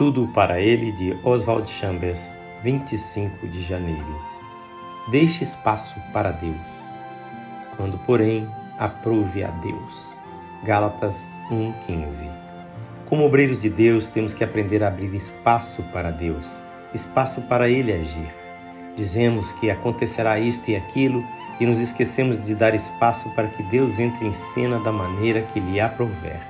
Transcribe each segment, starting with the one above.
Tudo para ele de Oswald Chambers, 25 de janeiro. Deixe espaço para Deus. Quando, porém, aprove a Deus. Gálatas 1:15. Como obreiros de Deus, temos que aprender a abrir espaço para Deus, espaço para ele agir. Dizemos que acontecerá isto e aquilo e nos esquecemos de dar espaço para que Deus entre em cena da maneira que lhe aprouver.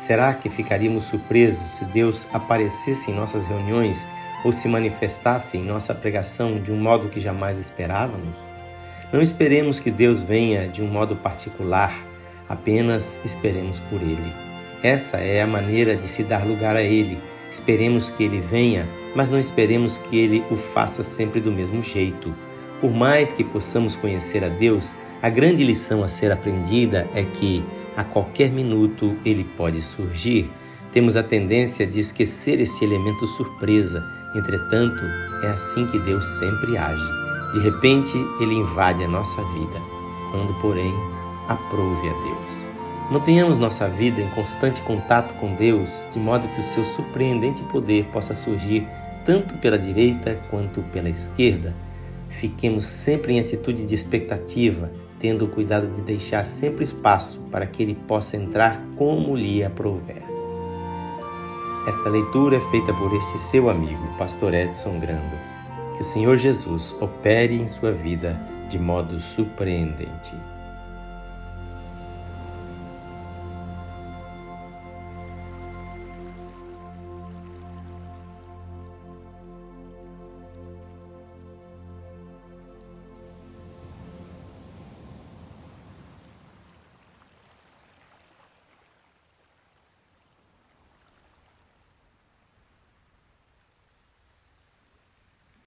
Será que ficaríamos surpresos se Deus aparecesse em nossas reuniões ou se manifestasse em nossa pregação de um modo que jamais esperávamos? Não esperemos que Deus venha de um modo particular, apenas esperemos por Ele. Essa é a maneira de se dar lugar a Ele. Esperemos que Ele venha, mas não esperemos que Ele o faça sempre do mesmo jeito. Por mais que possamos conhecer a Deus, a grande lição a ser aprendida é que a qualquer minuto ele pode surgir. Temos a tendência de esquecer esse elemento surpresa. Entretanto, é assim que Deus sempre age. De repente, ele invade a nossa vida, quando, porém, aprove a Deus. Mantenhamos nossa vida em constante contato com Deus, de modo que o seu surpreendente poder possa surgir tanto pela direita quanto pela esquerda. Fiquemos sempre em atitude de expectativa, tendo cuidado de deixar sempre espaço para que ele possa entrar como lhe aprouver. Esta leitura é feita por este seu amigo, Pastor Edson Grando. Que o Senhor Jesus opere em sua vida de modo surpreendente.